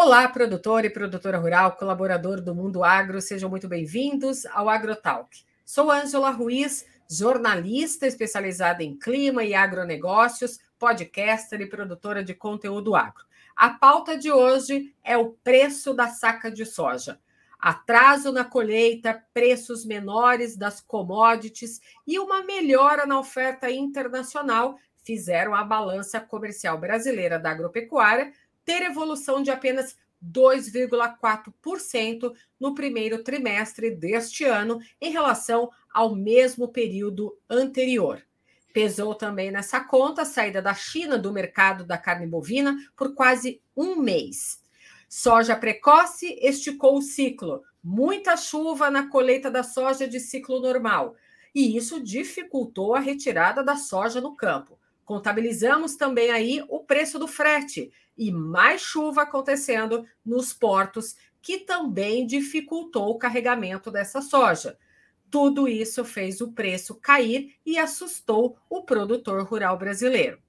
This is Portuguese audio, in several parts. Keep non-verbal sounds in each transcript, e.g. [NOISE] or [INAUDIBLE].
Olá, produtor e produtora rural, colaborador do Mundo Agro, sejam muito bem-vindos ao AgroTalk. Sou Ângela Ruiz, jornalista especializada em clima e agronegócios, podcaster e produtora de conteúdo agro. A pauta de hoje é o preço da saca de soja. Atraso na colheita, preços menores das commodities e uma melhora na oferta internacional fizeram a balança comercial brasileira da agropecuária ter evolução de apenas 2,4% no primeiro trimestre deste ano em relação ao mesmo período anterior. Pesou também nessa conta a saída da China do mercado da carne bovina por quase um mês. Soja precoce esticou o ciclo, muita chuva na colheita da soja de ciclo normal, e isso dificultou a retirada da soja no campo. Contabilizamos também aí o preço do frete, e mais chuva acontecendo nos portos, que também dificultou o carregamento dessa soja. Tudo isso fez o preço cair e assustou o produtor rural brasileiro.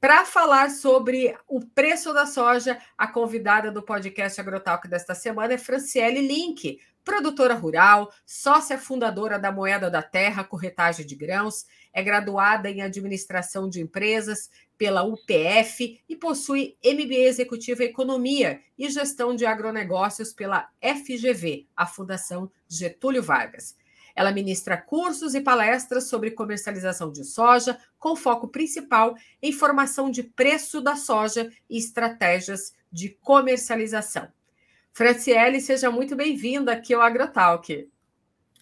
Para falar sobre o preço da soja, a convidada do podcast Agrotalk desta semana é Franciele Link, produtora rural, sócia fundadora da Moeda da Terra, corretagem de grãos, é graduada em administração de empresas pela UPF e possui MBA executivo em economia e gestão de agronegócios pela FGV, a Fundação Getúlio Vargas. Ela ministra cursos e palestras sobre comercialização de soja, com foco principal em formação de preço da soja e estratégias de comercialização. Franciele, seja muito bem-vinda aqui ao AgroTalk.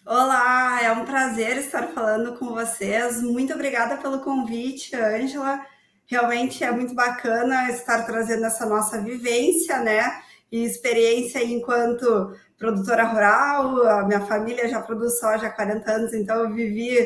Olá, é um prazer estar falando com vocês. Muito obrigada pelo convite, Ângela. Realmente é muito bacana estar trazendo essa nossa vivência, né? E experiência enquanto produtora rural. A minha família já produz soja há 40 anos, então eu vivi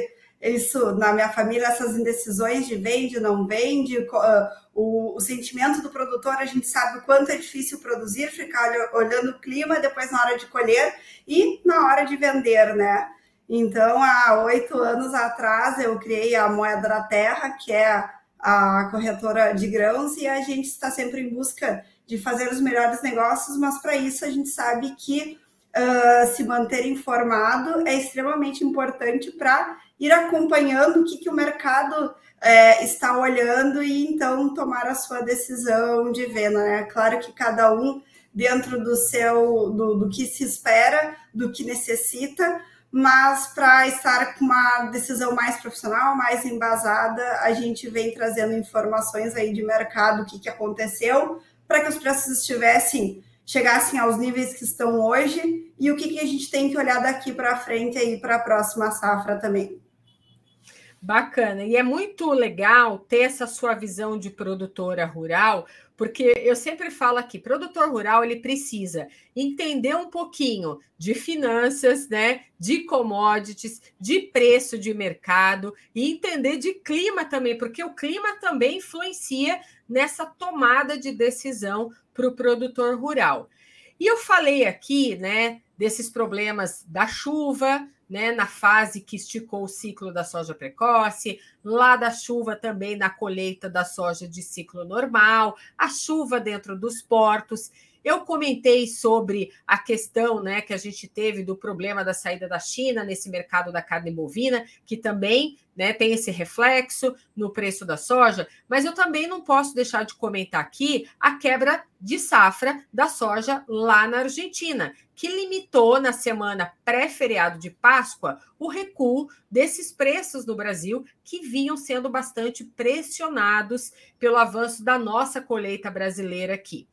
isso na minha família, essas indecisões de vende, não vende, ah, o, o, sentimento do produtor, a gente sabe o quanto é difícil produzir, ficar olhando o clima, depois na hora de colher e na hora de vender, né? Então, há oito anos atrás, eu criei a Moeda da Terra, que é a corretora de grãos, e a gente está sempre em busca de fazer os melhores negócios, mas para isso a gente sabe que uh, se manter informado é extremamente importante para ir acompanhando o que, que o mercado é, está olhando e então tomar a sua decisão de venda. Né? Claro que cada um dentro do seu do, do que se espera, do que necessita, mas para estar com uma decisão mais profissional, mais embasada, a gente vem trazendo informações aí de mercado, o que, que aconteceu, para que os preços estivessem chegassem aos níveis que estão hoje e o que, que a gente tem que olhar daqui para frente aí para a próxima safra também. Bacana. E é muito legal ter essa sua visão de produtora rural, porque eu sempre falo aqui, produtor rural ele precisa entender um pouquinho de finanças, né, de commodities, de preço de mercado e entender de clima também, porque o clima também influencia nessa tomada de decisão para o produtor rural. E eu falei aqui, né, desses problemas da chuva, né, na fase que esticou o ciclo da soja precoce, lá da chuva também na colheita da soja de ciclo normal, a chuva dentro dos portos. Eu comentei sobre a questão né, que a gente teve do problema da saída da China nesse mercado da carne bovina, que também né, tem esse reflexo no preço da soja, mas eu também não posso deixar de comentar aqui a quebra de safra da soja lá na Argentina, que limitou na semana pré-feriado de Páscoa o recuo desses preços no Brasil, que vinham sendo bastante pressionados pelo avanço da nossa colheita brasileira aqui.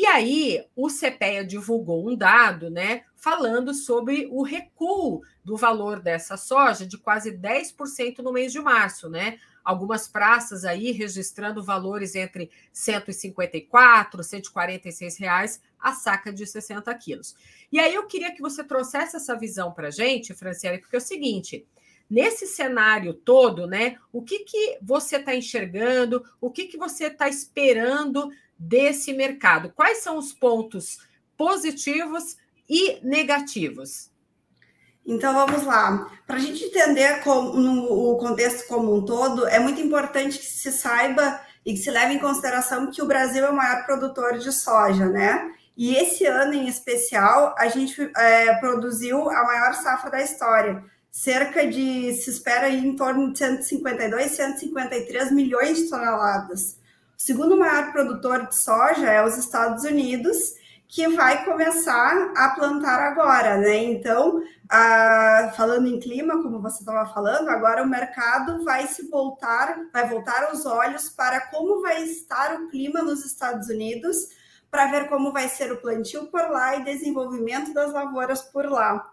E aí, o CPEA divulgou um dado, né, falando sobre o recuo do valor dessa soja de quase 10% no mês de março, né? Algumas praças aí registrando valores entre 154, 146 reais a saca de 60 quilos. E aí eu queria que você trouxesse essa visão para gente, Franciele, porque é o seguinte: nesse cenário todo, né? O que, que você está enxergando? O que, que você está esperando desse mercado? Quais são os pontos positivos e negativos? Então vamos lá. Para a gente entender como, no, o contexto como um todo, é muito importante que se saiba e que se leve em consideração que o Brasil é o maior produtor de soja, né? E esse ano em especial, a gente é, produziu a maior safra da história. Cerca de, se espera, em torno de 152, 153 milhões de toneladas. O segundo maior produtor de soja é os Estados Unidos, que vai começar a plantar agora, né? Então, a, falando em clima, como você estava falando, agora o mercado vai se voltar, vai voltar os olhos para como vai estar o clima nos Estados Unidos, para ver como vai ser o plantio por lá e desenvolvimento das lavouras por lá.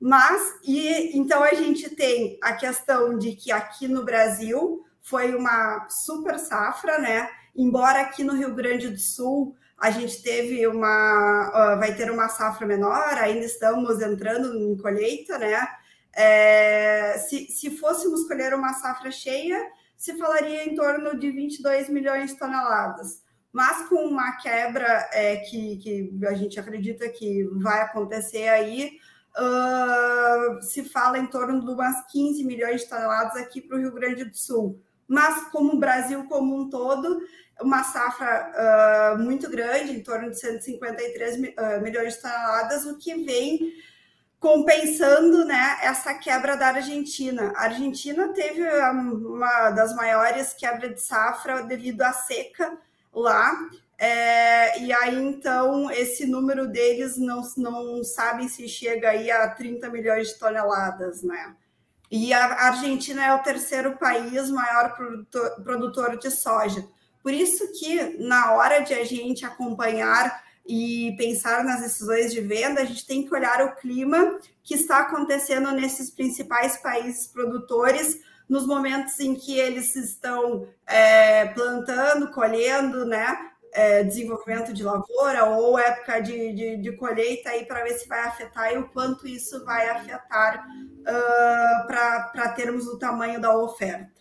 Mas, e então a gente tem a questão de que aqui no Brasil foi uma super safra, né? Embora aqui no Rio Grande do Sul a gente teve uma, vai ter uma safra menor, ainda estamos entrando em colheita, né? É, se, se fôssemos colher uma safra cheia, se falaria em torno de 22 milhões de toneladas. Mas com uma quebra é, que, que a gente acredita que vai acontecer aí, uh, se fala em torno de umas 15 milhões de toneladas aqui para o Rio Grande do Sul. Mas como o Brasil como um todo, uma safra uh, muito grande, em torno de 153 uh, milhões de toneladas, o que vem compensando né, essa quebra da Argentina. A Argentina teve uma das maiores quebras de safra devido à seca lá, é, e aí então esse número deles não, não sabem se chega aí a 30 milhões de toneladas, né? E a Argentina é o terceiro país maior produtor, produtor de soja. Por isso que na hora de a gente acompanhar e pensar nas decisões de venda, a gente tem que olhar o clima que está acontecendo nesses principais países produtores, nos momentos em que eles estão é, plantando, colhendo, né? É, desenvolvimento de lavoura ou época de, de, de colheita aí para ver se vai afetar e o quanto isso vai afetar uh, para termos o tamanho da oferta.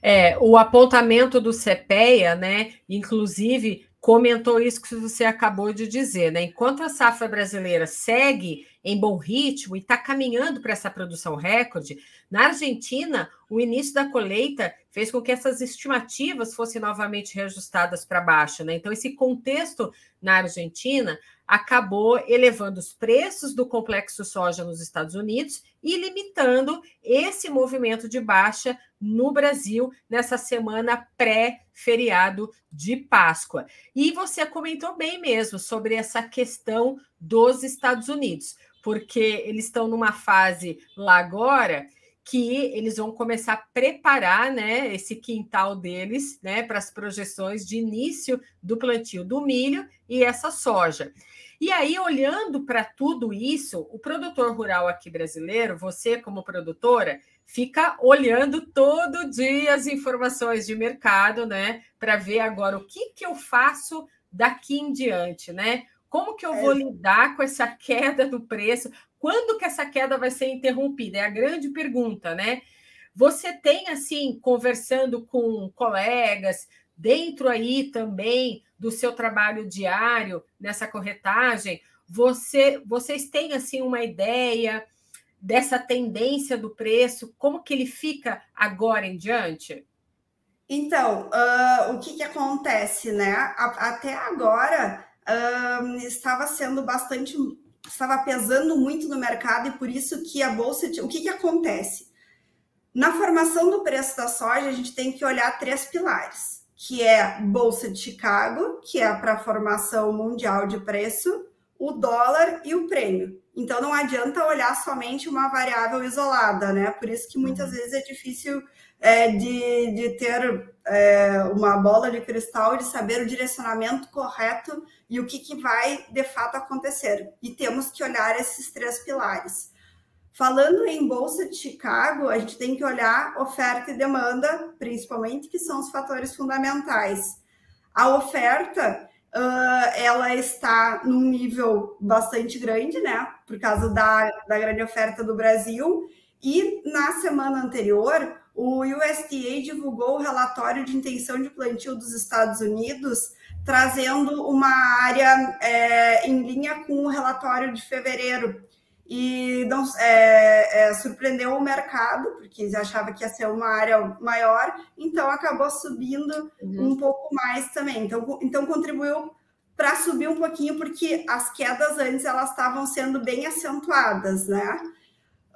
É, o apontamento do CPEA, né, inclusive, comentou isso que você acabou de dizer, né? Enquanto a safra brasileira segue em bom ritmo e está caminhando para essa produção recorde, na Argentina, o início da colheita fez com que essas estimativas fossem novamente reajustadas para baixo, né? Então, esse contexto na Argentina acabou elevando os preços do complexo soja nos Estados Unidos e limitando esse movimento de baixa no Brasil nessa semana pré-feriado de Páscoa. E você comentou bem mesmo sobre essa questão dos Estados Unidos, porque eles estão numa fase lá agora que eles vão começar a preparar né, esse quintal deles né, para as projeções de início do plantio do milho e essa soja. E aí, olhando para tudo isso, o produtor rural aqui brasileiro, você como produtora, fica olhando todo dia as informações de mercado, né? Para ver agora o que, que eu faço daqui em diante, né? Como que eu vou é. lidar com essa [LAUGHS] queda do preço? Quando que essa queda vai ser interrompida? É a grande pergunta, né? Você tem, assim, conversando com colegas, dentro aí também do seu trabalho diário nessa corretagem, você, vocês têm, assim, uma ideia dessa tendência do preço? Como que ele fica agora em diante? Então, uh, o que, que acontece, né? A, até agora uh, estava sendo bastante, estava pesando muito no mercado e por isso que a bolsa, o que, que acontece? Na formação do preço da soja, a gente tem que olhar três pilares, que é bolsa de Chicago, que é para a formação mundial de preço, o dólar e o prêmio. Então não adianta olhar somente uma variável isolada, né? Por isso que muitas uhum. vezes é difícil é, de, de ter é, uma bola de cristal de saber o direcionamento correto e o que, que vai de fato acontecer. E temos que olhar esses três pilares. Falando em Bolsa de Chicago, a gente tem que olhar oferta e demanda, principalmente, que são os fatores fundamentais. A oferta uh, ela está num nível bastante grande, né? Por causa da, da grande oferta do Brasil. E na semana anterior, o USDA divulgou o relatório de intenção de plantio dos Estados Unidos, trazendo uma área é, em linha com o relatório de fevereiro e não, é, é, surpreendeu o mercado, porque achava que ia ser uma área maior, então acabou subindo uhum. um pouco mais também. Então, então contribuiu para subir um pouquinho, porque as quedas antes elas estavam sendo bem acentuadas, né?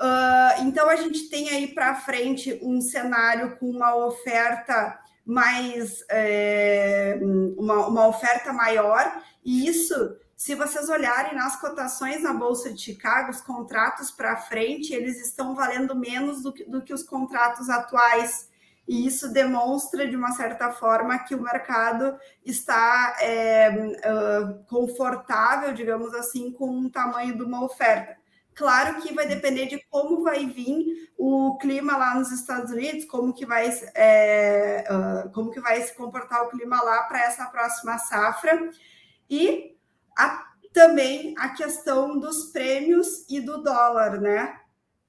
Uh, então a gente tem aí para frente um cenário com uma oferta mais é, uma, uma oferta maior, e isso, se vocês olharem nas cotações na Bolsa de Chicago, os contratos para frente, eles estão valendo menos do que, do que os contratos atuais. E isso demonstra, de uma certa forma, que o mercado está é, confortável, digamos assim, com o tamanho de uma oferta. Claro que vai depender de como vai vir o clima lá nos Estados Unidos, como que vai, é, uh, como que vai se comportar o clima lá para essa próxima safra. E a, também a questão dos prêmios e do dólar, né?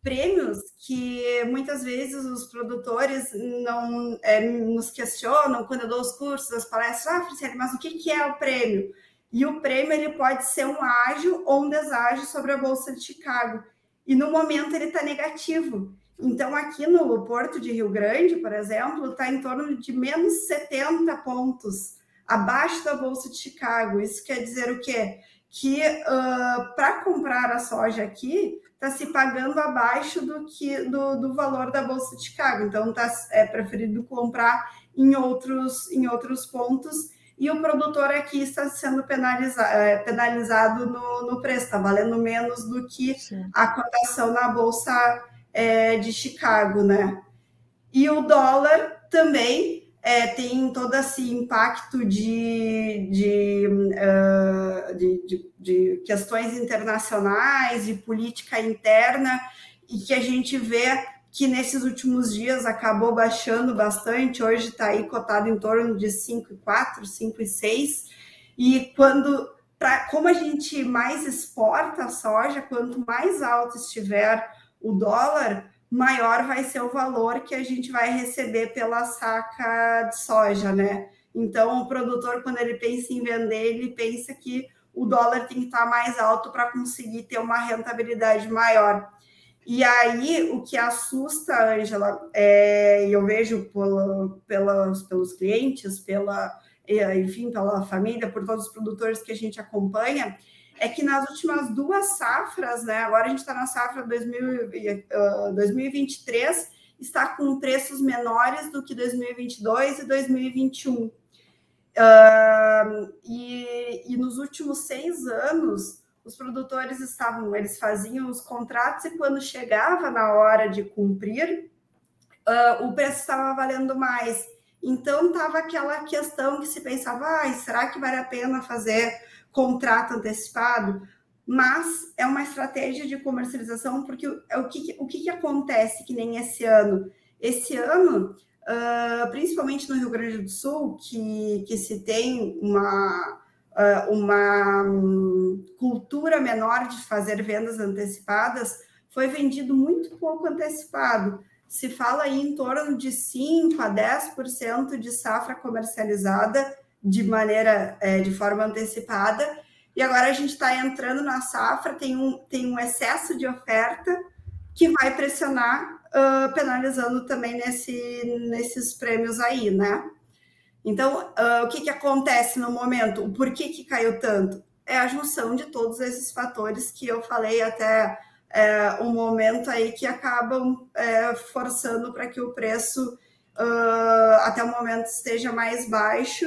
Prêmios que muitas vezes os produtores não é, nos questionam quando eu dou os cursos, as palestras, ah, Franciele, mas o que, que é o prêmio? E o prêmio ele pode ser um ágio ou um deságio sobre a Bolsa de Chicago. E no momento ele está negativo. Então, aqui no Porto de Rio Grande, por exemplo, está em torno de menos 70 pontos abaixo da Bolsa de Chicago. Isso quer dizer o quê? Que uh, para comprar a soja aqui está se pagando abaixo do que do, do valor da Bolsa de Chicago. Então, tá, é preferido comprar em outros, em outros pontos e o produtor aqui está sendo penalizado, é, penalizado no, no preço, está valendo menos do que Sim. a cotação na Bolsa é, de Chicago, né? E o dólar também é, tem todo esse impacto de, de, uh, de, de, de questões internacionais, de política interna, e que a gente vê que nesses últimos dias acabou baixando bastante, hoje está aí cotado em torno de 5,4, 5,6, e quando, pra, como a gente mais exporta a soja, quanto mais alto estiver o dólar, maior vai ser o valor que a gente vai receber pela saca de soja, né? Então, o produtor, quando ele pensa em vender, ele pensa que o dólar tem que estar mais alto para conseguir ter uma rentabilidade maior. E aí, o que assusta, Angela, é, eu vejo pela, pelas, pelos clientes, pela, enfim, pela família, por todos os produtores que a gente acompanha, é que nas últimas duas safras, né? Agora a gente está na safra 2000, uh, 2023, está com preços menores do que 2022 e 2021. Uh, e, e nos últimos seis anos, os produtores estavam, eles faziam os contratos e quando chegava na hora de cumprir, uh, o preço estava valendo mais. Então estava aquela questão que se pensava, ah, será que vale a pena fazer contrato antecipado? Mas é uma estratégia de comercialização, porque o, o, que, o que, que acontece que nem esse ano? Esse ano, uh, principalmente no Rio Grande do Sul, que, que se tem uma uma um, cultura menor de fazer vendas antecipadas, foi vendido muito pouco antecipado. Se fala aí em torno de 5 a 10% de safra comercializada de maneira é, de forma antecipada. E agora a gente está entrando na safra, tem um, tem um excesso de oferta que vai pressionar, uh, penalizando também nesse, nesses prêmios aí, né? Então, uh, o que, que acontece no momento? O porquê que caiu tanto? É a junção de todos esses fatores que eu falei até é, um momento aí que acabam é, forçando para que o preço uh, até o momento esteja mais baixo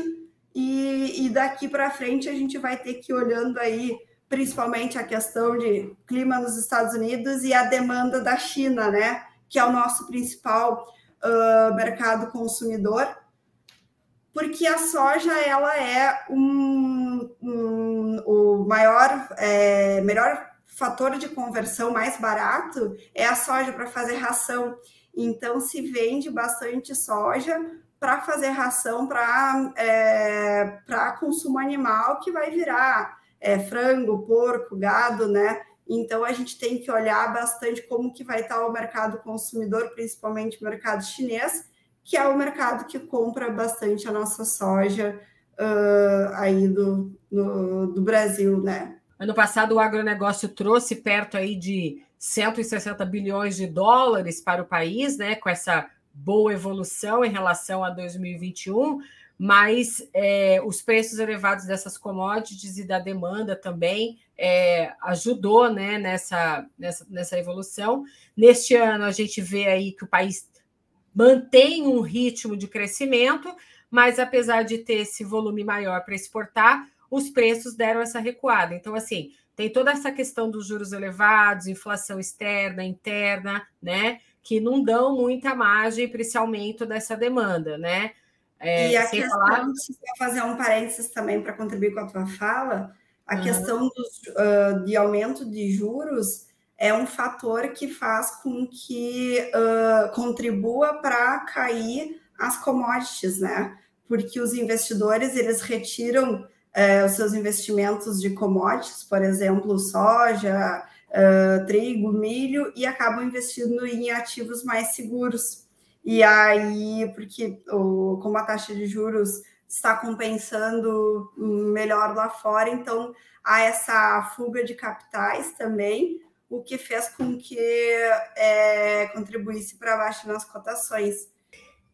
e, e daqui para frente a gente vai ter que ir olhando aí principalmente a questão de clima nos Estados Unidos e a demanda da China, né? Que é o nosso principal uh, mercado consumidor porque a soja ela é um, um o maior, é, melhor fator de conversão mais barato é a soja para fazer ração. Então se vende bastante soja para fazer ração para é, para consumo animal que vai virar é, frango, porco, gado, né? Então a gente tem que olhar bastante como que vai estar o mercado consumidor, principalmente o mercado chinês, que é o mercado que compra bastante a nossa soja uh, aí do, no, do Brasil, né? Ano passado o agronegócio trouxe perto aí de 160 bilhões de dólares para o país, né? Com essa boa evolução em relação a 2021, mas é, os preços elevados dessas commodities e da demanda também é, ajudou né, nessa, nessa, nessa evolução. Neste ano, a gente vê aí que o país mantém um ritmo de crescimento, mas apesar de ter esse volume maior para exportar, os preços deram essa recuada. Então, assim, tem toda essa questão dos juros elevados, inflação externa, interna, né? Que não dão muita margem para esse aumento dessa demanda, né? É, e a questão, falar... fazer um parênteses também para contribuir com a tua fala, a uhum. questão dos, uh, de aumento de juros é um fator que faz com que uh, contribua para cair as commodities, né? Porque os investidores eles retiram uh, os seus investimentos de commodities, por exemplo, soja, uh, trigo, milho, e acabam investindo em ativos mais seguros. E aí, porque o, como a taxa de juros está compensando melhor lá fora, então há essa fuga de capitais também, o que fez com que é, contribuísse para baixo nas cotações.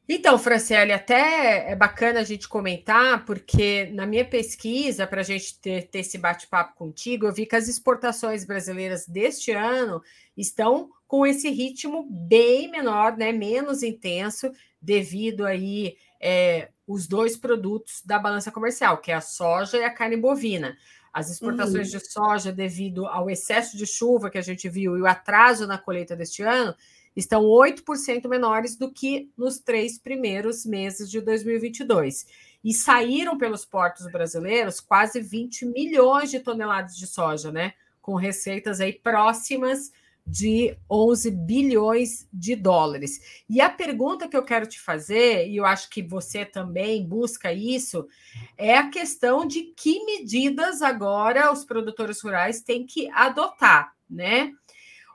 Então, Franciele, até é bacana a gente comentar, porque na minha pesquisa, para a gente ter, ter esse bate-papo contigo, eu vi que as exportações brasileiras deste ano estão com esse ritmo bem menor, né, menos intenso, devido aí é, os dois produtos da balança comercial, que é a soja e a carne bovina. As exportações uhum. de soja, devido ao excesso de chuva que a gente viu e o atraso na colheita deste ano, estão 8% menores do que nos três primeiros meses de 2022. E saíram pelos portos brasileiros quase 20 milhões de toneladas de soja, né? Com receitas aí próximas de 11 bilhões de dólares. E a pergunta que eu quero te fazer, e eu acho que você também busca isso, é a questão de que medidas agora os produtores rurais têm que adotar, né?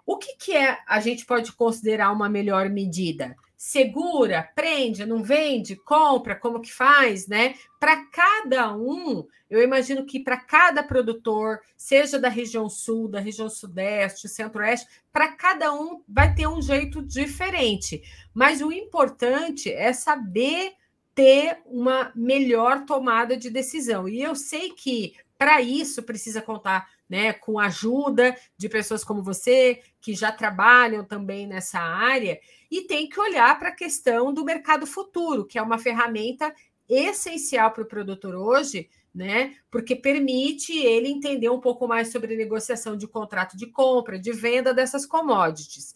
O que, que é a gente pode considerar uma melhor medida? Segura, prende, não vende, compra, como que faz, né? Para cada um, eu imagino que para cada produtor, seja da região sul, da região sudeste, centro-oeste, para cada um vai ter um jeito diferente. Mas o importante é saber ter uma melhor tomada de decisão. E eu sei que para isso precisa contar né, com a ajuda de pessoas como você, que já trabalham também nessa área, e tem que olhar para a questão do mercado futuro, que é uma ferramenta essencial para o produtor hoje, né? Porque permite ele entender um pouco mais sobre negociação de contrato de compra, de venda dessas commodities.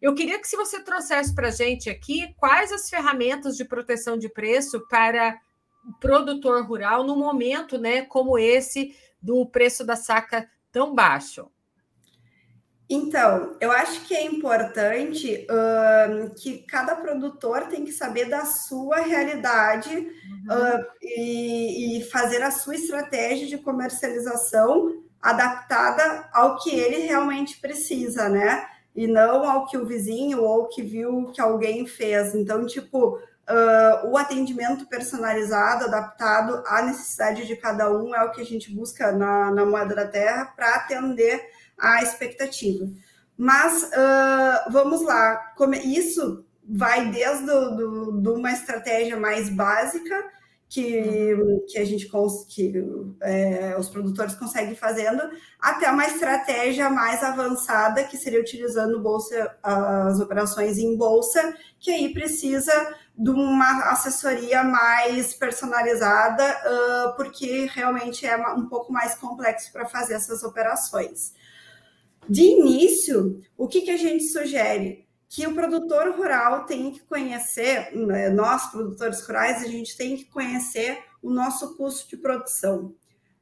Eu queria que se você trouxesse para a gente aqui quais as ferramentas de proteção de preço para o produtor rural no momento, né, como esse do preço da saca tão baixo? Então, eu acho que é importante uh, que cada produtor tem que saber da sua realidade uhum. uh, e, e, fazer a sua estratégia de comercialização adaptada ao que ele realmente precisa, né? E não ao que o vizinho ou que viu que alguém fez. Então, tipo, Uh, o atendimento personalizado, adaptado à necessidade de cada um, é o que a gente busca na, na Moeda da Terra para atender a expectativa. Mas uh, vamos lá, como, isso vai desde do, do, uma estratégia mais básica que, que a gente que é, os produtores conseguem fazendo, até uma estratégia mais avançada, que seria utilizando bolsa, as operações em bolsa, que aí precisa de uma assessoria mais personalizada, uh, porque realmente é um pouco mais complexo para fazer essas operações. De início, o que, que a gente sugere? Que o produtor rural tem que conhecer, né, nós produtores rurais, a gente tem que conhecer o nosso custo de produção.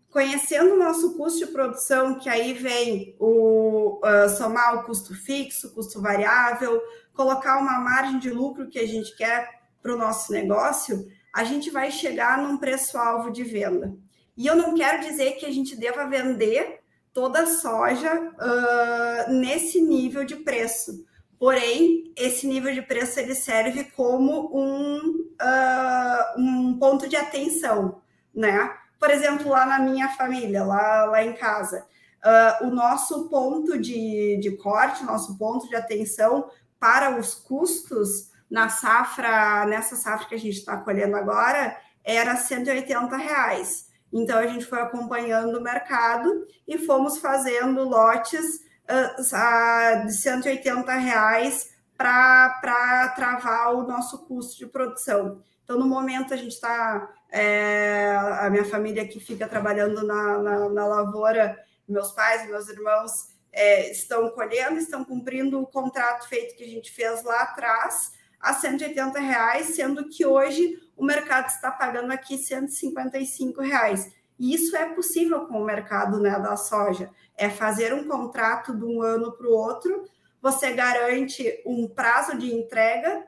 Conhecendo o nosso custo de produção, que aí vem o uh, somar o custo fixo, custo variável, colocar uma margem de lucro que a gente quer para o nosso negócio, a gente vai chegar num preço-alvo de venda. E eu não quero dizer que a gente deva vender toda a soja uh, nesse nível de preço Porém, esse nível de preço ele serve como um, uh, um ponto de atenção, né? Por exemplo, lá na minha família, lá, lá em casa, uh, o nosso ponto de, de corte, nosso ponto de atenção para os custos na safra, nessa safra que a gente está colhendo agora, era 180 reais. Então a gente foi acompanhando o mercado e fomos fazendo lotes uh, de 180 reais para travar o nosso custo de produção. Então, no momento, a gente está. É, a minha família que fica trabalhando na, na, na lavoura, meus pais, meus irmãos é, estão colhendo, estão cumprindo o contrato feito que a gente fez lá atrás a 180 reais, sendo que hoje o mercado está pagando aqui 155 reais. E isso é possível com o mercado né, da soja. É fazer um contrato de um ano para o outro, você garante um prazo de entrega,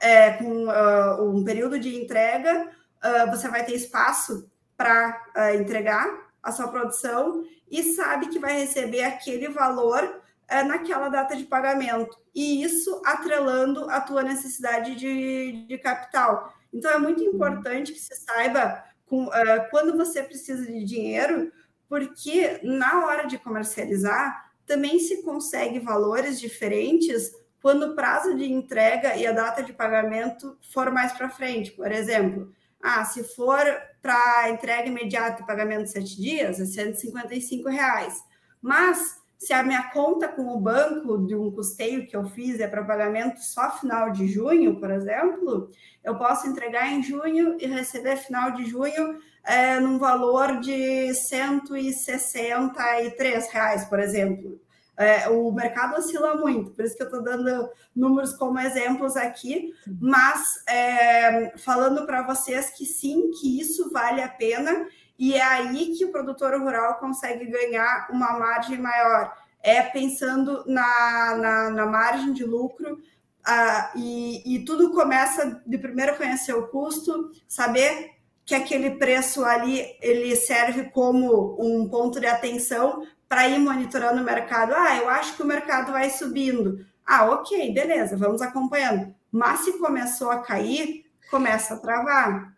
é, com uh, um período de entrega, uh, você vai ter espaço para uh, entregar a sua produção e sabe que vai receber aquele valor é, naquela data de pagamento. E isso atrelando a tua necessidade de, de capital. Então, é muito importante que você saiba com, uh, quando você precisa de dinheiro, porque na hora de comercializar, também se consegue valores diferentes quando o prazo de entrega e a data de pagamento for mais para frente. Por exemplo, ah, se for para entrega imediata e pagamento de sete dias, é 155 reais. Mas se a minha conta com o banco de um custeio que eu fiz é para pagamento só final de junho, por exemplo, eu posso entregar em junho e receber final de junho é, num valor de 163 reais, por exemplo. É, o mercado oscila muito, por isso que eu estou dando números como exemplos aqui, mas é, falando para vocês que sim, que isso vale a pena e é aí que o produtor rural consegue ganhar uma margem maior. É pensando na, na, na margem de lucro, uh, e, e tudo começa de primeiro conhecer o custo, saber que aquele preço ali ele serve como um ponto de atenção para ir monitorando o mercado. Ah, eu acho que o mercado vai subindo. Ah, ok, beleza, vamos acompanhando. Mas se começou a cair, começa a travar.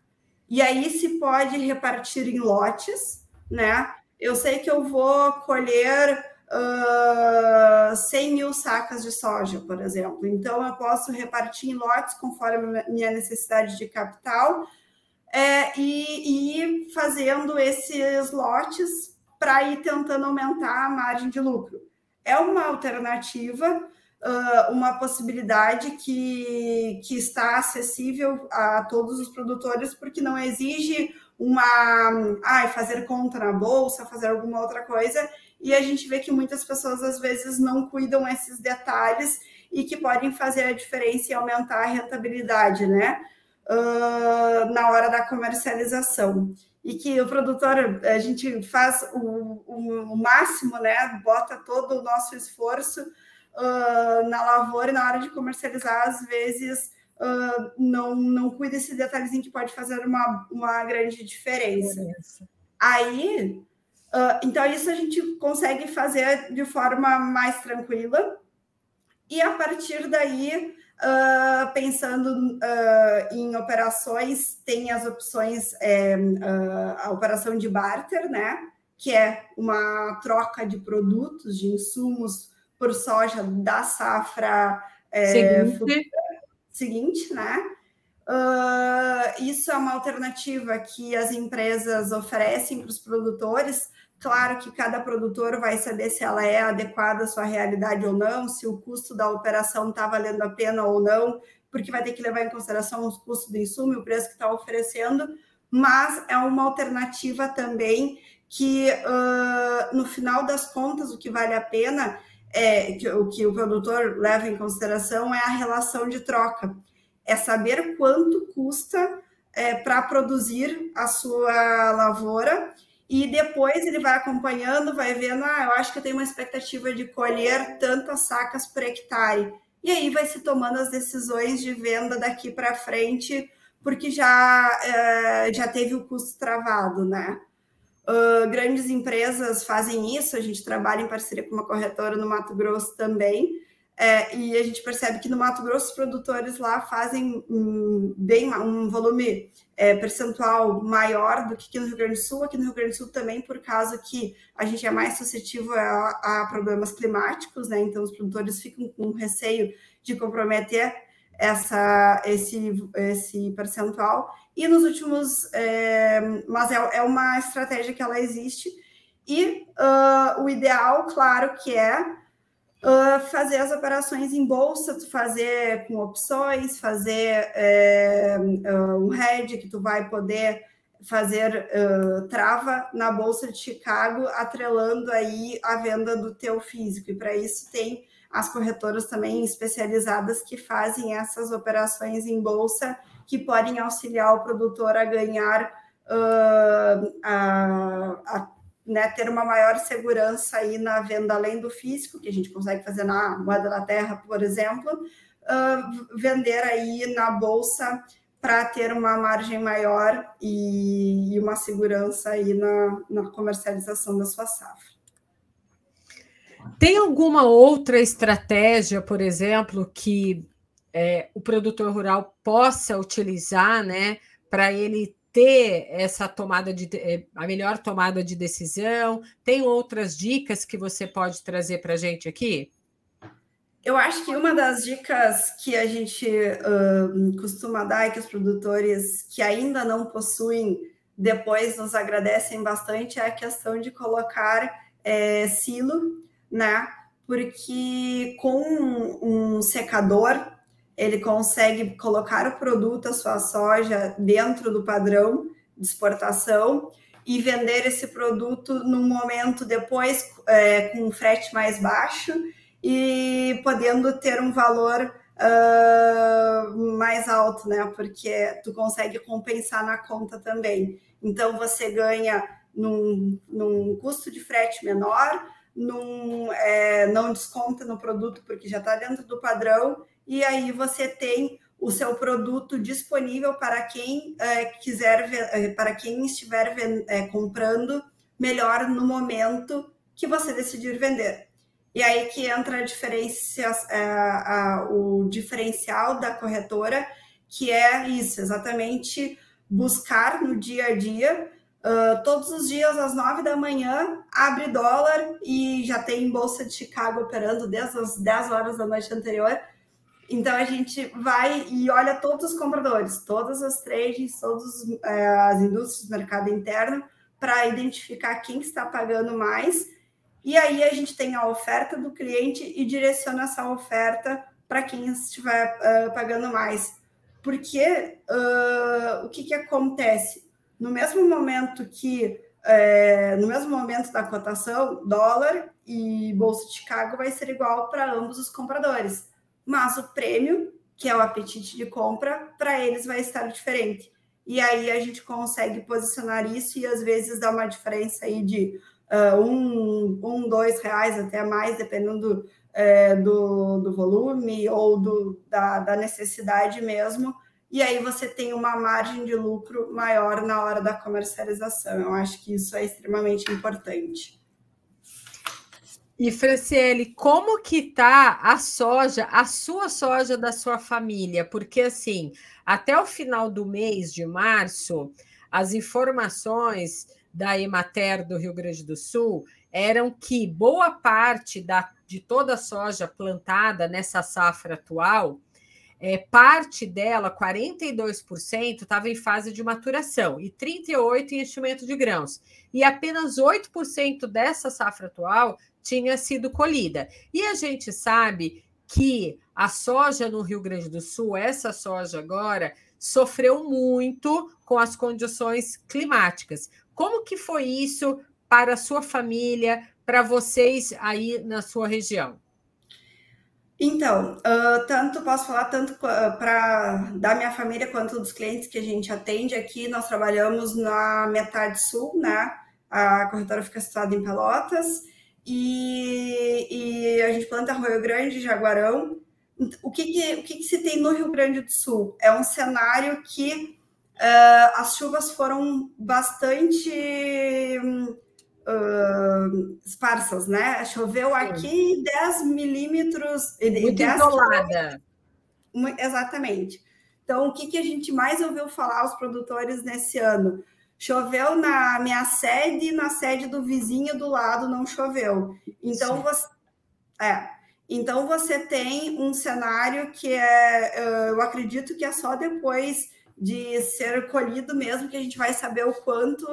E aí se pode repartir em lotes, né? Eu sei que eu vou colher uh, 100 mil sacas de soja, por exemplo. Então, eu posso repartir em lotes conforme minha necessidade de capital é, e, e fazendo esses lotes para ir tentando aumentar a margem de lucro. É uma alternativa, uh, uma possibilidade que, que está acessível a todos os produtores, porque não exige uma ah, fazer conta na bolsa, fazer alguma outra coisa, e a gente vê que muitas pessoas às vezes não cuidam esses detalhes e que podem fazer a diferença e aumentar a rentabilidade, né? Uh, na hora da comercialização e que o produtor, a gente faz o, o, o máximo, né? Bota todo o nosso esforço uh, na lavoura e na hora de comercializar, às vezes uh, não, não cuida desse detalhezinho que pode fazer uma, uma grande diferença. Aí, uh, então, isso a gente consegue fazer de forma mais tranquila, e a partir daí Uh, pensando uh, em operações, tem as opções, é, uh, a operação de barter, né? Que é uma troca de produtos, de insumos por soja da safra é, seguinte. seguinte, né? isso é uma alternativa que as empresas oferecem para os produtores Claro que cada produtor vai saber se ela é adequada à sua realidade ou não, se o custo da operação está valendo a pena ou não, porque vai ter que levar em consideração os custos do insumo e o preço que está oferecendo, mas é uma alternativa também que, uh, no final das contas, o que vale a pena, é que, o que o produtor leva em consideração é a relação de troca, é saber quanto custa é, para produzir a sua lavoura e depois ele vai acompanhando, vai vendo, ah, eu acho que eu tenho uma expectativa de colher tantas sacas por hectare. E aí vai se tomando as decisões de venda daqui para frente, porque já, é, já teve o custo travado, né? Uh, grandes empresas fazem isso, a gente trabalha em parceria com uma corretora no Mato Grosso também, é, e a gente percebe que no Mato Grosso os produtores lá fazem um, bem um volume é, percentual maior do que aqui no Rio Grande do Sul. Aqui no Rio Grande do Sul também, por causa que a gente é mais suscetível a, a problemas climáticos, né? Então os produtores ficam com receio de comprometer essa, esse, esse percentual. E nos últimos, é, mas é, é, uma estratégia que ela existe. E uh, o ideal, claro, que é uh, fazer as operações em bolsa, fazer com opções, fazer é, uh, um hedge que tu vai poder fazer uh, trava na bolsa de Chicago, atrelando aí a venda do teu físico. E para isso tem as corretoras também especializadas que fazem essas operações em bolsa que podem auxiliar o produtor a ganhar uh, a, a né, ter uma maior segurança aí na venda além do físico, que a gente consegue fazer na moeda da terra, por exemplo, uh, vender aí na bolsa para ter uma margem maior e, e uma segurança aí na, na comercialização da sua safra. Tem alguma outra estratégia, por exemplo, que é, o produtor rural possa utilizar, né, para ele ter essa tomada de é, a melhor tomada de decisão? Tem outras dicas que você pode trazer para a gente aqui? Eu acho que uma das dicas que a gente uh, costuma dar e que os produtores que ainda não possuem depois nos agradecem bastante é a questão de colocar é, silo, né? Porque com um secador ele consegue colocar o produto, a sua soja, dentro do padrão de exportação e vender esse produto no momento depois é, com um frete mais baixo e podendo ter um valor uh, mais alto, né? Porque tu consegue compensar na conta também. Então você ganha num, num custo de frete menor, num, é, não desconta no produto porque já está dentro do padrão e aí você tem o seu produto disponível para quem é, quiser, é, para quem estiver é, comprando melhor no momento que você decidir vender. E aí que entra a diferença, é, a, o diferencial da corretora, que é isso, exatamente buscar no dia a dia. Uh, todos os dias, às nove da manhã, abre dólar e já tem Bolsa de Chicago operando desde as 10 horas da noite anterior então a gente vai e olha todos os compradores, todas as trades, todas é, as indústrias do mercado interno, para identificar quem está pagando mais. E aí a gente tem a oferta do cliente e direciona essa oferta para quem estiver uh, pagando mais. Porque uh, o que, que acontece? No mesmo momento que, é, no mesmo momento da cotação, dólar e Bolsa de Chicago vai ser igual para ambos os compradores mas o prêmio, que é o apetite de compra, para eles vai estar diferente. E aí a gente consegue posicionar isso e às vezes dá uma diferença aí de uh, um, um, dois reais até mais, dependendo é, do, do volume ou do, da, da necessidade mesmo. E aí você tem uma margem de lucro maior na hora da comercialização. Eu acho que isso é extremamente importante. E Franciele, como que tá a soja, a sua soja da sua família? Porque assim, até o final do mês de março, as informações da Emater do Rio Grande do Sul eram que boa parte da, de toda a soja plantada nessa safra atual, é, parte dela, 42%, estava em fase de maturação e 38% em enchimento de grãos. E apenas 8% dessa safra atual tinha sido colhida. E a gente sabe que a soja no Rio Grande do Sul, essa soja agora, sofreu muito com as condições climáticas. Como que foi isso para a sua família, para vocês aí na sua região? Então, uh, tanto posso falar tanto para da minha família quanto dos clientes que a gente atende aqui. Nós trabalhamos na metade sul, né? A corretora fica situada em Pelotas e, e a gente planta Rio Grande, Jaguarão. O que, que o que, que, se tem no Rio Grande do Sul? É um cenário que uh, as chuvas foram bastante uh, esparsas, né? Choveu aqui 10 milímetros. Muito 10 isolada. Exatamente. Então, o que, que a gente mais ouviu falar os produtores nesse ano? Choveu na minha sede e na sede do vizinho do lado não choveu. Então Sim. você é, então você tem um cenário que é, eu acredito que é só depois de ser colhido mesmo, que a gente vai saber o quanto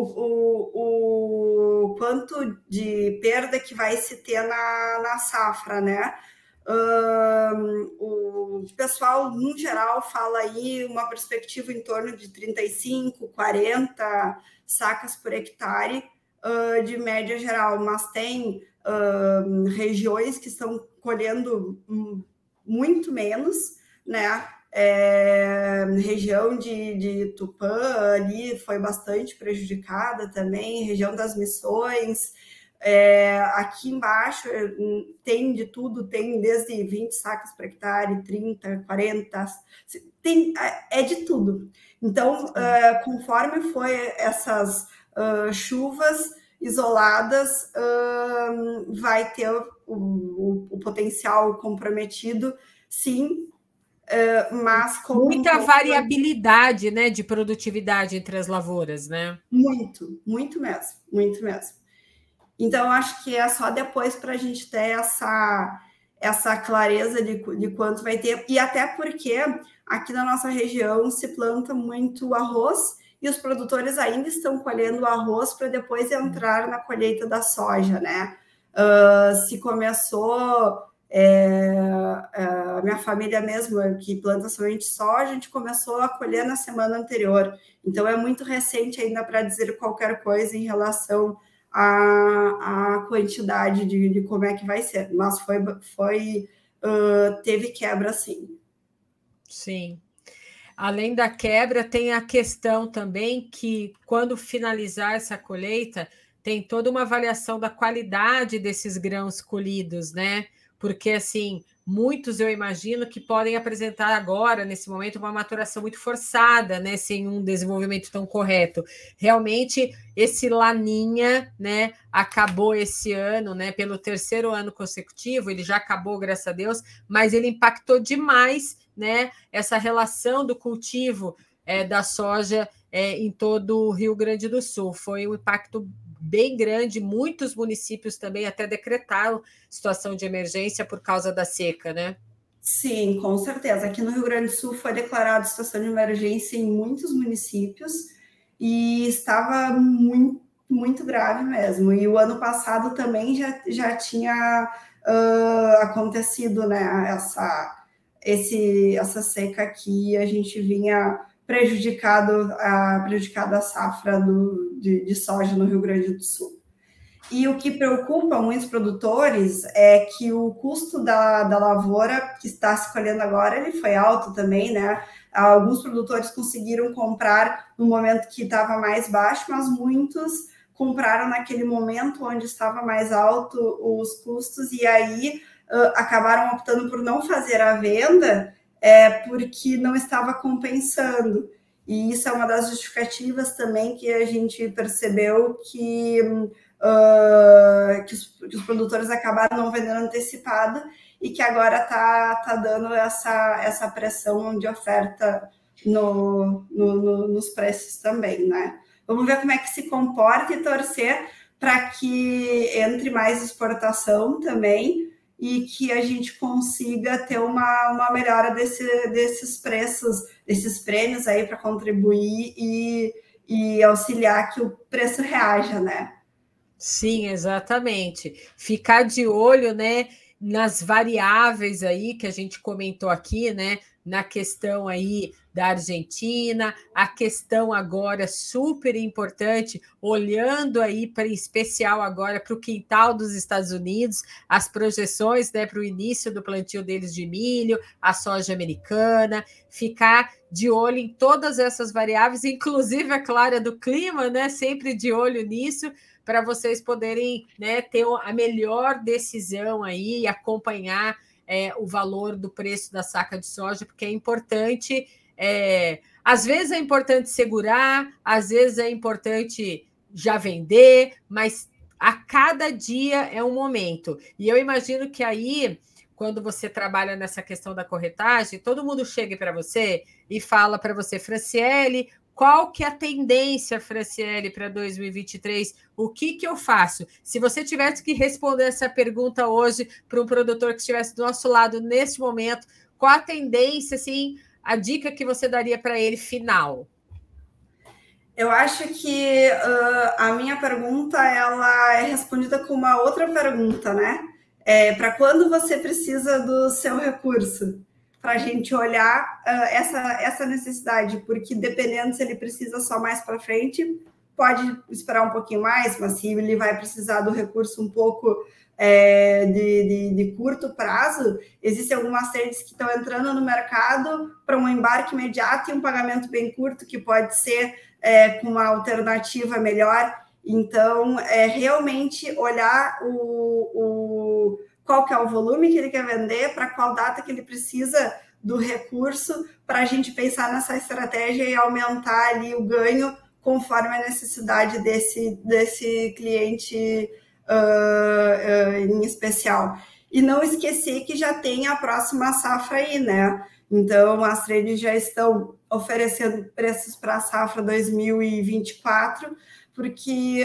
o, o, o quanto de perda que vai se ter na, na safra, né? Um, o pessoal, no geral, fala aí uma perspectiva em torno de 35, 40 sacas por hectare uh, de média geral, mas tem regiões que estão colhendo muito menos, né? É, região de, de Tupã ali foi bastante prejudicada também, região das missões, é, aqui embaixo tem de tudo, tem desde 20 sacas por hectare, 30, 40, tem, é, é de tudo. Então, uh, conforme foi essas uh, chuvas isoladas, uh, vai ter o, o, o, potencial comprometido, sim, mas com muita variabilidade, né, de produtividade entre as lavouras, né? Muito, muito mesmo, muito mesmo. Então, acho que é só depois para a gente ter essa, essa clareza de, de quanto vai ter, e até porque aqui na nossa região se planta muito arroz e os produtores ainda estão colhendo arroz para depois entrar na colheita da soja, né? Uh, se começou é, é, a minha família mesmo, que planta somente soja, a gente começou a colher na semana anterior. Então é muito recente ainda para dizer qualquer coisa em relação a, a quantidade de, de como é que vai ser, mas foi, foi uh, teve quebra sim. Sim. Além da quebra, tem a questão também que, quando finalizar essa colheita, tem toda uma avaliação da qualidade desses grãos colhidos, né? Porque, assim, muitos eu imagino que podem apresentar agora, nesse momento, uma maturação muito forçada, né, sem um desenvolvimento tão correto. Realmente, esse Laninha, né, acabou esse ano, né, pelo terceiro ano consecutivo, ele já acabou, graças a Deus, mas ele impactou demais, né, essa relação do cultivo é, da soja é, em todo o Rio Grande do Sul. Foi um impacto bem grande, muitos municípios também até decretaram situação de emergência por causa da seca, né? Sim, com certeza. Aqui no Rio Grande do Sul foi declarada situação de emergência em muitos municípios e estava muito, muito grave mesmo. E o ano passado também já, já tinha uh, acontecido né, essa, esse, essa seca aqui, a gente vinha prejudicado a, prejudicado a safra do, de, de soja no Rio Grande do Sul. E o que preocupa muitos produtores é que o custo da, da lavoura que está se colhendo agora ele foi alto também, né? Alguns produtores conseguiram comprar no momento que estava mais baixo, mas muitos compraram naquele momento onde estava mais alto os custos e aí uh, acabaram optando por não fazer a venda é, porque não estava compensando. E isso é uma das justificativas também que a gente percebeu que, uh, que, os, que os produtores acabaram não vendendo antecipado e que agora está tá dando essa, essa pressão de oferta no, no, no, nos preços também, né? Vamos ver como é que se comporta e torcer para que entre mais exportação também, e que a gente consiga ter uma, uma melhora desse, desses preços, desses prêmios aí para contribuir e, e auxiliar que o preço reaja, né? Sim, exatamente. Ficar de olho, né, nas variáveis aí que a gente comentou aqui, né, na questão aí da Argentina, a questão agora super importante, olhando aí para especial agora para o quintal dos Estados Unidos, as projeções né, para o início do plantio deles de milho, a soja americana, ficar de olho em todas essas variáveis, [LAUGHS] inclusive a clara do clima, né? Sempre de olho nisso, para vocês poderem né, ter a melhor decisão aí e acompanhar é, o valor do preço da saca de soja, porque é importante. É, às vezes é importante segurar, às vezes é importante já vender, mas a cada dia é um momento. E eu imagino que aí, quando você trabalha nessa questão da corretagem, todo mundo chega para você e fala para você, Franciele, qual que é a tendência, Franciele, para 2023? O que, que eu faço? Se você tivesse que responder essa pergunta hoje para um produtor que estivesse do nosso lado nesse momento, qual a tendência, assim, a dica que você daria para ele final? Eu acho que uh, a minha pergunta ela é respondida com uma outra pergunta, né? É, para quando você precisa do seu recurso? Para a gente olhar uh, essa, essa necessidade, porque dependendo se ele precisa só mais para frente, pode esperar um pouquinho mais, mas se ele vai precisar do recurso um pouco é, de, de, de, curto prazo, existem algumas trades que estão entrando no mercado para um embarque imediato e um pagamento bem curto, que pode ser é, com uma alternativa melhor. Então, é realmente olhar o, o, qual que é o volume que ele quer vender, para qual data que ele precisa do recurso, para a gente pensar nessa estratégia e aumentar ali o ganho conforme a necessidade desse, desse cliente uh, uh, em especial. E não esquecer que já tem a próxima safra aí, né? Então, as trades já estão oferecendo preços para a safra 2024, porque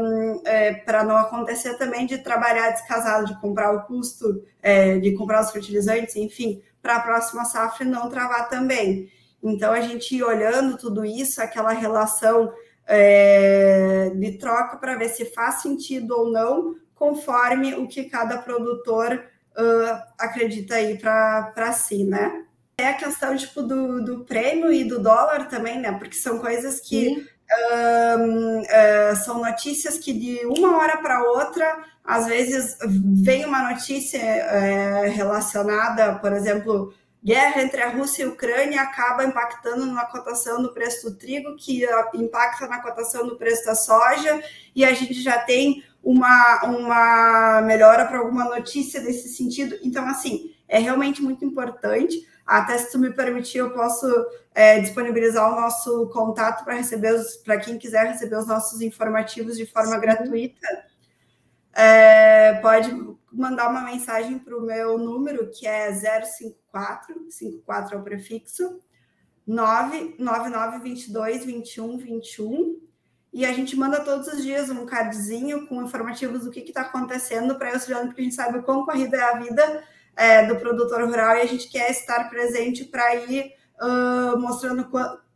um, é, para não acontecer também de trabalhar descasado, de comprar o custo, é, de comprar os fertilizantes, enfim, para a próxima safra não travar também. Então, a gente olhando tudo isso, aquela relação é, de troca para ver se faz sentido ou não, conforme o que cada produtor uh, acredita aí para si, né? É a questão tipo, do, do prêmio e do dólar também, né? Porque são coisas que um, são notícias que de uma hora para outra, às vezes vem uma notícia uh, relacionada, por exemplo, guerra entre a Rússia e a Ucrânia acaba impactando na cotação do preço do trigo, que impacta na cotação do preço da soja, e a gente já tem uma, uma melhora para alguma notícia desse sentido. Então, assim, é realmente muito importante. Até se tu me permitir, eu posso é, disponibilizar o nosso contato para receber para quem quiser receber os nossos informativos de forma Sim. gratuita. É, pode mandar uma mensagem para o meu número, que é 054, 54 é o prefixo, 99922 21 21. E a gente manda todos os dias um cardzinho com informativos do que está acontecendo para eu estudando, porque a gente sabe o quão corrida é a vida é, do produtor rural e a gente quer estar presente para ir uh, mostrando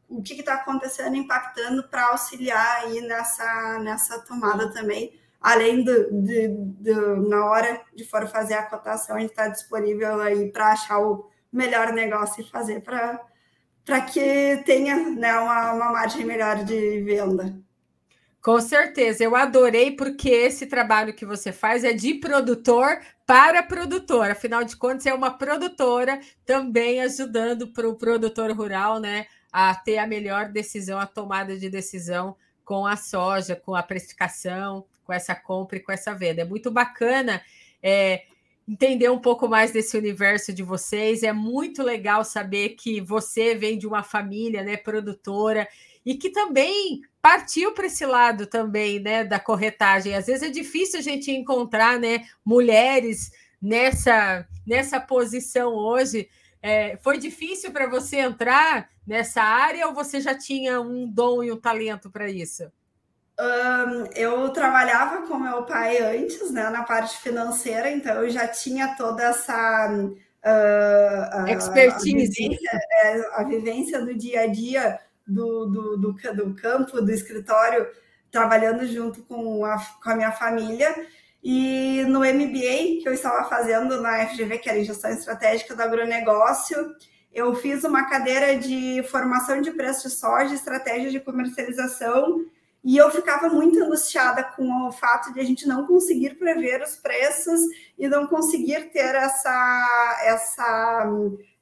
o que está acontecendo, impactando para auxiliar aí nessa, nessa tomada também além do, de, de, na hora de for fazer a cotação, a gente está disponível aí para achar o melhor negócio e fazer para que tenha né, uma, uma margem melhor de venda. Com certeza, eu adorei porque esse trabalho que você faz é de produtor para produtor. Afinal de contas, é uma produtora também ajudando para o produtor rural, né, a ter a melhor decisão, a tomada de decisão com a soja, com a precificação, com essa compra e com essa venda. É muito bacana é, entender um pouco mais desse universo de vocês. É muito legal saber que você vem de uma família né, produtora e que também partiu para esse lado também né, da corretagem. Às vezes é difícil a gente encontrar né, mulheres nessa, nessa posição hoje. É, foi difícil para você entrar nessa área ou você já tinha um dom e um talento para isso? Um, eu trabalhava com meu pai antes, né, na parte financeira, então eu já tinha toda essa uh, expertise, a vivência, é, a vivência, do dia a dia do, do, do, do, campo, do escritório, trabalhando junto com a, com a minha família. E no MBA que eu estava fazendo na FGV, que era gestão estratégica do agronegócio, eu fiz uma cadeira de formação de preço de soja, estratégia de comercialização e eu ficava muito angustiada com o fato de a gente não conseguir prever os preços e não conseguir ter essa, essa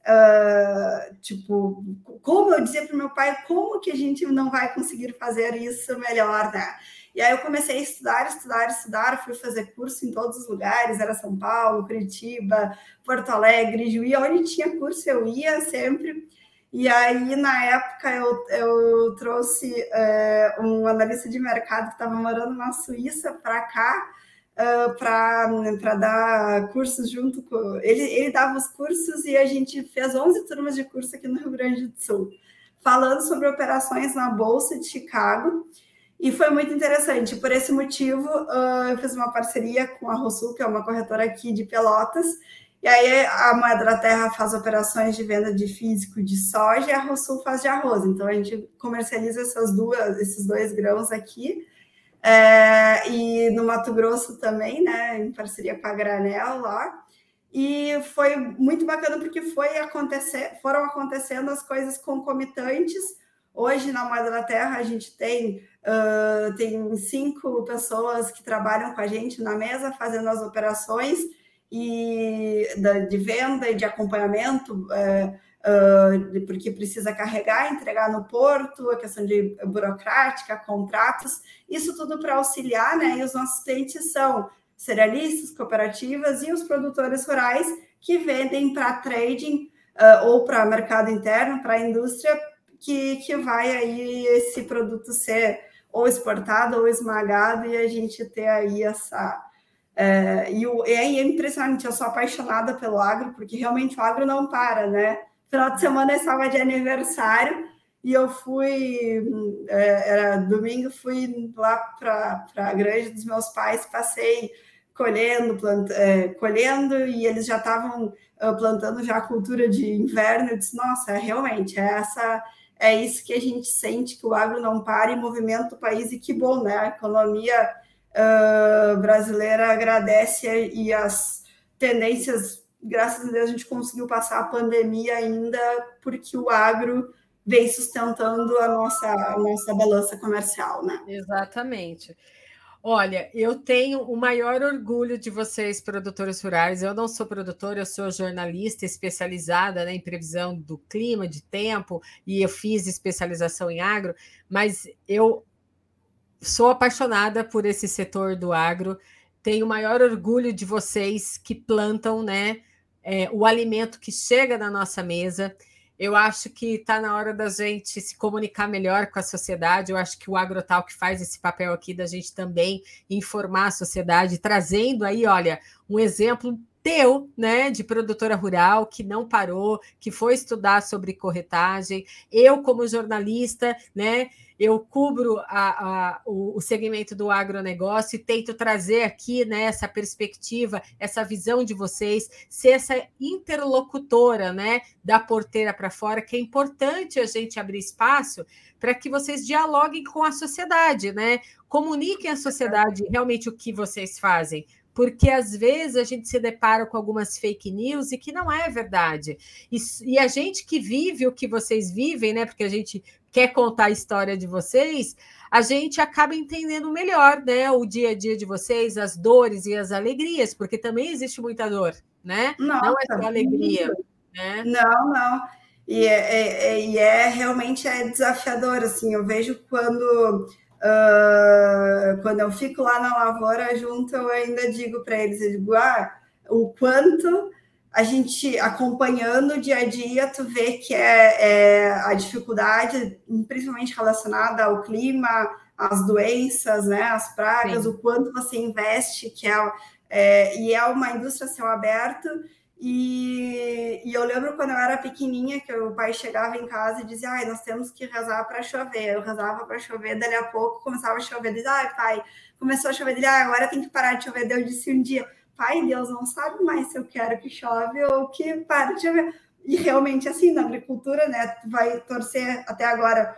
uh, tipo, como eu dizia para o meu pai, como que a gente não vai conseguir fazer isso melhor, né? E aí eu comecei a estudar, estudar, estudar, fui fazer curso em todos os lugares, era São Paulo, Curitiba, Porto Alegre, Juí, onde tinha curso eu ia sempre. E aí, na época, eu, eu trouxe é, um analista de mercado que estava morando na Suíça para cá, uh, para dar cursos junto com. Ele, ele dava os cursos e a gente fez 11 turmas de curso aqui no Rio Grande do Sul, falando sobre operações na Bolsa de Chicago. E foi muito interessante. Por esse motivo, uh, eu fiz uma parceria com a Rosul, que é uma corretora aqui de Pelotas, E aí a Moeda da Terra faz operações de venda de físico de soja e a Rosul faz de arroz. Então a gente comercializa essas duas, esses dois grãos aqui. É, e no Mato Grosso também, né, em parceria com a Granel lá. E foi muito bacana porque foi acontecer, foram acontecendo as coisas concomitantes. Hoje, na Moeda da Terra, a gente tem, uh, tem cinco pessoas que trabalham com a gente na mesa, fazendo as operações e de venda e de acompanhamento, uh, porque precisa carregar, entregar no porto, a questão de burocrática, contratos, isso tudo para auxiliar, né? E os nossos clientes são cerealistas, cooperativas e os produtores rurais que vendem para trading uh, ou para mercado interno, para a indústria, que, que vai aí esse produto ser ou exportado ou esmagado e a gente ter aí essa. E, o, e é impressionante, eu sou apaixonada pelo agro, porque realmente o agro não para, né? Final de semana eu estava de aniversário e eu fui, é, era domingo, fui lá para a grande dos meus pais, passei colhendo, plant, é, colhendo e eles já estavam uh, plantando já a cultura de inverno. Eu disse, nossa, é, realmente, é essa é isso que a gente sente que o agro não para e movimenta o país, e que bom, né? A economia uh, brasileira agradece e as tendências, graças a Deus, a gente conseguiu passar a pandemia ainda porque o agro vem sustentando a nossa, a nossa balança comercial, né? Exatamente. Olha, eu tenho o maior orgulho de vocês, produtores rurais. Eu não sou produtora, eu sou jornalista especializada né, em previsão do clima, de tempo, e eu fiz especialização em agro, mas eu sou apaixonada por esse setor do agro. Tenho o maior orgulho de vocês que plantam né, é, o alimento que chega na nossa mesa. Eu acho que está na hora da gente se comunicar melhor com a sociedade. Eu acho que o Agrotal que faz esse papel aqui da gente também informar a sociedade, trazendo aí, olha, um exemplo teu, né, de produtora rural que não parou, que foi estudar sobre corretagem. Eu, como jornalista, né, eu cubro a, a, o, o, segmento do agronegócio e tento trazer aqui né, essa perspectiva, essa visão de vocês, ser essa interlocutora né, da porteira para fora, que é importante a gente abrir espaço para que vocês dialoguem com a sociedade, né? Comuniquem à sociedade realmente o que vocês fazem porque às vezes a gente se depara com algumas fake news e que não é verdade. E, e, a gente que vive o que vocês vivem, né? Porque a gente quer contar a história de vocês, a gente acaba entendendo melhor, né? O dia a dia de vocês, as dores e as alegrias, porque também existe muita dor, né? Nossa, não é só alegria, né? Não, não. E é, é, é, e é realmente é desafiador, assim, eu vejo quando Uh, quando eu fico lá na lavoura junto, eu ainda digo para eles, eu digo, ah, o quanto a gente acompanhando o dia a dia, tu vê que é, é a dificuldade, principalmente relacionada ao clima, às doenças, né, às pragas, Sim. o quanto você investe, que é, é, e é uma indústria céu aberto, e, e, eu lembro quando eu era pequenininha que o pai chegava em casa e dizia: Ai, nós temos que rezar para chover. Eu rezava para chover, dali a pouco começava a chover. Ele dizia: Ai, pai, começou a chover. Ele ah, agora tem que parar de chover. Eu disse um dia: Pai, Deus não sabe mais se eu quero que chove ou que pare de chover. E realmente, assim, na agricultura, né, vai torcer até agora.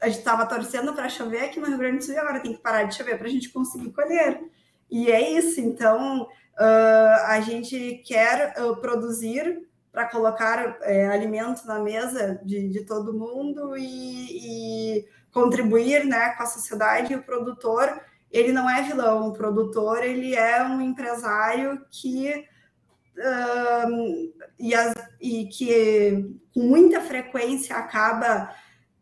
A gente estava torcendo para chover aqui no Rio Grande do Sul e agora tem que parar de chover para a gente conseguir colher. E é isso, então uh, a gente quer uh, produzir para colocar é, alimento na mesa de, de todo mundo e, e, contribuir né, com a sociedade. E o produtor ele não é vilão, o produtor ele é um empresário que uh, e, as, e que com muita frequência acaba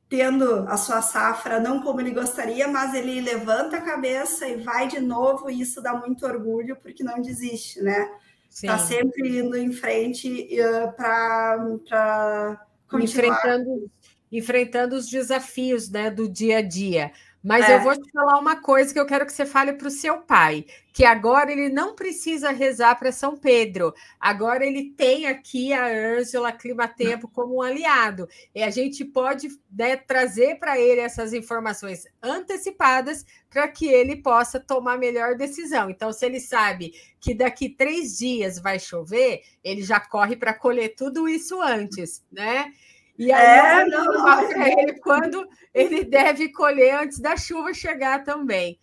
tendo a sua safra não como ele gostaria, mas ele levanta a cabeça e vai de novo, e isso dá muito orgulho, porque não desiste, né? Está sempre indo em frente uh, para Enfrentando, enfrentando os desafios né, do dia a dia. Mas é. eu vou te falar uma coisa que eu quero que você fale para o seu pai, que agora ele não precisa rezar para São Pedro. Agora ele tem aqui a Ângela Climatempo como um aliado. E a gente pode né, trazer para ele essas informações antecipadas para que ele possa tomar a melhor decisão. Então, se ele sabe que daqui três dias vai chover, ele já corre para colher tudo isso antes, né? E aí é, eu vou falar para ele quando ele deve colher antes da chuva chegar também.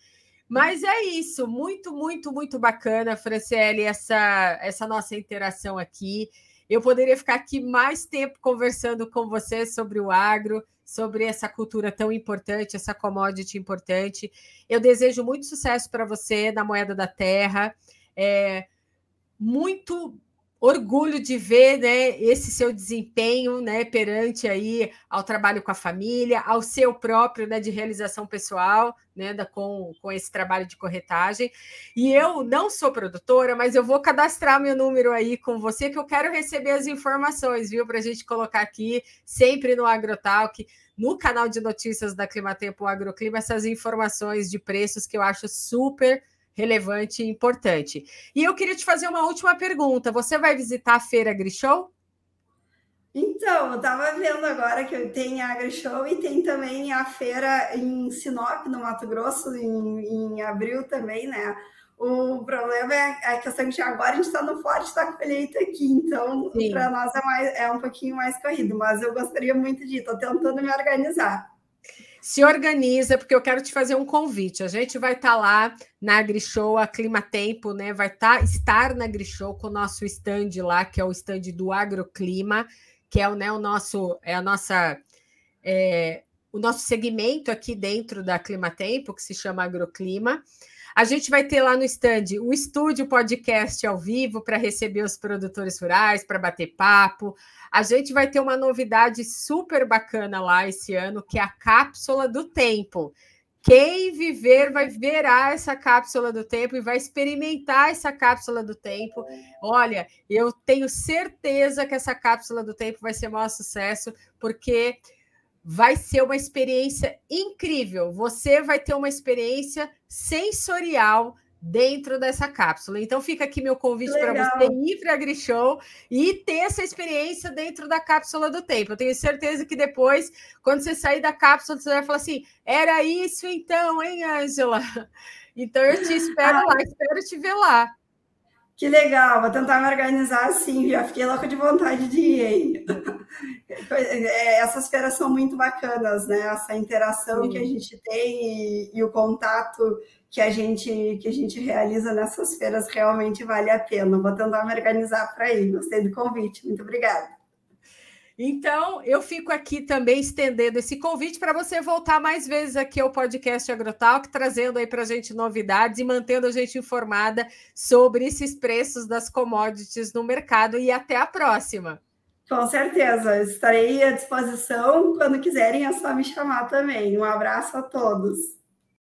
Mas é isso, muito, muito, muito bacana, Franciele, essa, essa nossa interação aqui. Eu poderia ficar aqui mais tempo conversando com você sobre o agro, sobre essa cultura tão importante, essa commodity importante. Eu desejo muito sucesso para você na Moeda da Terra. É, muito orgulho de ver né, esse seu desempenho né, perante aí ao trabalho com a família, ao seu próprio né, de realização pessoal, né, da, com, com esse trabalho de corretagem. E eu não sou produtora, mas eu vou cadastrar meu número aí com você, que eu quero receber as informações, viu, para a gente colocar aqui sempre no AgroTalk, no canal de notícias da Climatempo Agroclima, essas informações de preços que eu acho super relevante e importante. E eu queria te fazer uma última pergunta. Você vai visitar a Feira Grishow? Então, eu estava vendo agora que tem a Agrishow e tem também a feira em Sinop, no Mato Grosso, em, em abril também, né? O problema é a questão que agora a gente está no forte da colheita aqui, então para nós é, mais, é um pouquinho mais corrido, mas eu gostaria muito de ir, estou tentando me organizar se organiza, porque eu quero te fazer um convite. A gente vai estar tá lá na AgriShow, a Clima Tempo, né? Vai tá, estar na AgriShow com o nosso stand lá, que é o stand do Agroclima, que é o, né, o nosso, é a nossa. É, o nosso segmento aqui dentro da Clima Tempo, que se chama Agroclima. A gente vai ter lá no stand o estúdio podcast ao vivo para receber os produtores rurais, para bater papo. A gente vai ter uma novidade super bacana lá esse ano, que é a cápsula do tempo. Quem viver vai verá essa cápsula do tempo e vai experimentar essa cápsula do tempo. Olha, eu tenho certeza que essa cápsula do tempo vai ser maior sucesso, porque vai ser uma experiência incrível. Você vai ter uma experiência sensorial dentro dessa cápsula. Então fica aqui meu convite para você ir para a Grishow e ter essa experiência dentro da cápsula do tempo. Eu tenho certeza que depois, quando você sair da cápsula, você vai falar assim: era isso então, hein, Ângela? [LAUGHS] Então eu te [LAUGHS] espero lá, espero te ver lá. Que legal, vou tentar me organizar assim, já fiquei louca de vontade de ir. Hein? É, essas feiras são muito bacanas, né? Essa interação Sim. que a gente tem e, e, o contato que a gente que a gente realiza nessas feiras realmente vale a pena. Vou tentar me organizar para ir. Gostei do convite. Muito obrigada. Então, eu fico aqui também estendendo esse convite para você voltar mais vezes aqui ao podcast Agrotalk, trazendo aí para a gente novidades e mantendo a gente informada sobre esses preços das commodities no mercado. E até a próxima. Com certeza, estarei à disposição. Quando quiserem, é só me chamar também. Um abraço a todos.